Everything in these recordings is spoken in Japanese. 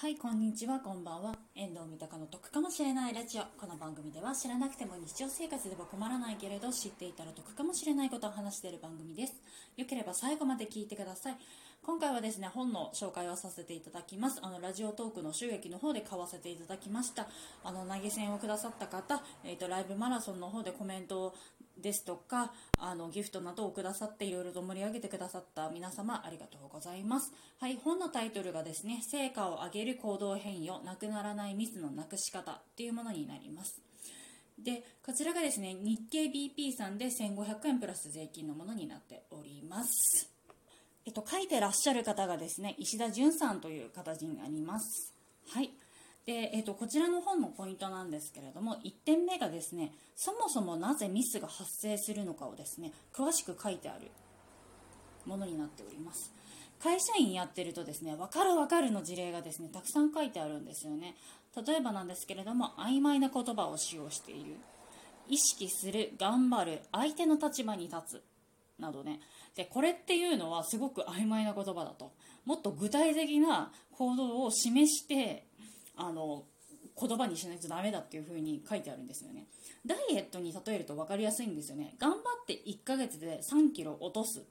はい、こんにちは、こんばんは。遠藤三鷹の得かもしれないラジオ。この番組では知らなくても日常生活では困らないけれど知っていたら得かもしれないことを話している番組です。よければ最後まで聞いてください。今回はですね、本の紹介をさせていただきます。あの、ラジオトークの収益の方で買わせていただきました。あの、投げ銭をくださった方、えっ、ー、と、ライブマラソンの方でコメントをですとかあのギフトなどをくださっていろいろと盛り上げてくださった皆様ありがとうございます。はい本のタイトルがですね成果を上げる行動変容なくならないミスのなくし方っていうものになります。でこちらがですね日経 BP さんで1500円プラス税金のものになっております。えっと書いてらっしゃる方がですね石田純さんという形になります。はい。で、えーと、こちらの本のポイントなんですけれども1点目がですねそもそもなぜミスが発生するのかをですね詳しく書いてあるものになっております。会社員やってるとですね分かる分かるの事例がですねたくさん書いてあるんですよね。例えばなんですけれども曖昧な言葉を使用している。意識する頑張る相手の立場に立つ。などね。でこれっていうのはすごく曖昧な言葉だと。もっと具体的な行動を示してあの言葉にしないとダメだっていう風に書いてあるんですよね。ダイエットに例えると分かりやすいんですよね。頑張って1ヶ月で3 k g 落とすっ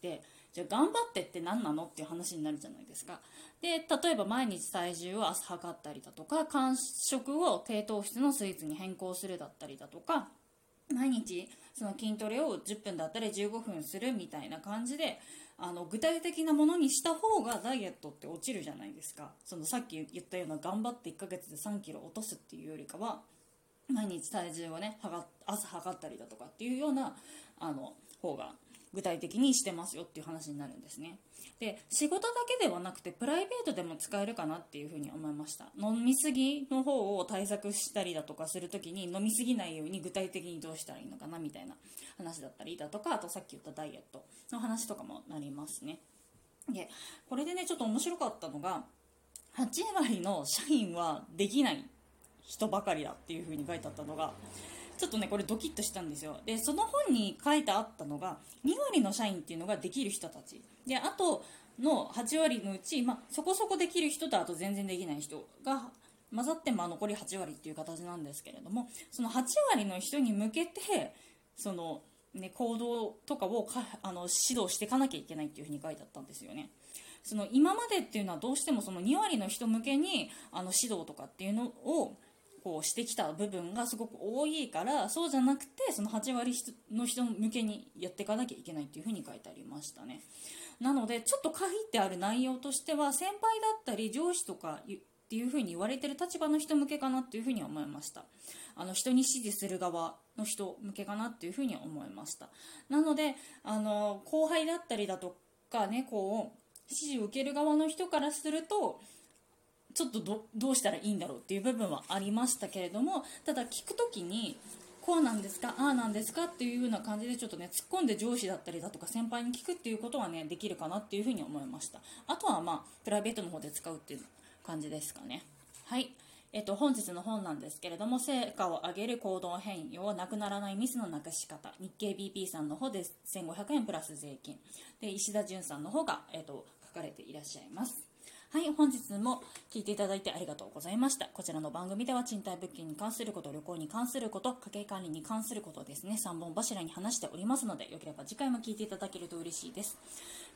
てじゃあ頑張ってって何なのっていう話になるじゃないですか。で例えば毎日体重を朝測ったりだとか間食を低糖質のスイーツに変更するだったりだとか毎日その筋トレを10分だったり15分するみたいな感じであの具体的なものにした方がダイエットって落ちるじゃないですか。そのさっき言ったような頑張って1ヶ月で3 k g 落とすっていうよりかは毎日体重をね朝測ったりだとかっていうようなあの方が具体的にしてますよっていう話になるんですね。で仕事だけではなくてプライベートでも使えるかなっていうふうに思いました。飲みすぎの方を対策したりだとかするときに飲みすぎないように具体的にどうしたらいいのかなみたいな話だったりだとかあとさっき言ったダイエットの話とかもなりますね。でこれでねちょっと面白かったのが8割の社員はできない人ばかりだっていうふうに書いてあったのがちょっとねこれドキッとしたんですよでその本に書いてあったのが2割の社員っていうのができる人たちであとの8割のうち、まあ、そこそこできる人とあと全然できない人が混ざってまあ残り8割っていう形なんですけれどもその8割の人に向けてその、ね、行動とかをかあの指導していかなきゃいけないっていうふうに書いてあったんですよね。その今までっていうのはどうしてもその2割の人向けにあの指導とかっていうのをこうしてきた部分がすごく多いからそうじゃなくてその8割の人向けにやっていかなきゃいけないっていうふうに書いてありましたね。なのでちょっと書いてある内容としては先輩だったり上司とかっていうふうに言われてる立場の人向けかなっていうふうに思いました。あの人に指示する側の人向けかなっていうふうに思いました。なのであの後輩だったりだとかねこう指示を受ける側の人からするとちょっとどうしたらいいんだろうっていう部分はありましたけれどもただ聞く時にこうなんですかああなんですかっていうような感じでちょっとね突っ込んで上司だったりだとか先輩に聞くっていうことはねできるかなっていうふうに思いました。あとはまあプライベートの方で使うっていう感じですかね。はい。えっと、本日の本なんですけれども、成果を上げる行動変容、なくならないミスのなくし方、日経 BP さんの方で1500円プラス税金、で、石田純さんの方が、えっと、書かれていらっしゃいます。はい、本日も聞いていただいてありがとうございました。こちらの番組では賃貸物件に関すること、旅行に関すること、家計管理に関することですね、3本柱に話しておりますので、よければ次回も聞いていただけると嬉しいです。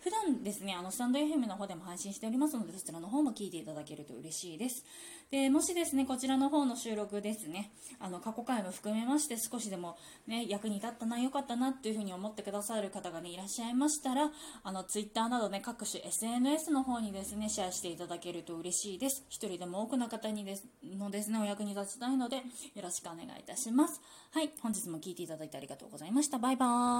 普段ですね、あの、スタンド FM の方でも配信しておりますので、そちらの方も聞いていただけると嬉しいです。で、もしですね、こちらの方の収録ですね、あの、過去回も含めまして、少しでもね、役に立ったな、良かったなっていうふうに思ってくださる方がね、いらっしゃいましたら、あの、Twitter などね、各種 SNS の方にですね、シェアしてしていただけると嬉しいです。一人でも多くの方にですのですね、お役に立ちたいので、よろしくお願いいたします。はい、本日も聞いていただいてありがとうございました。バイバーイ。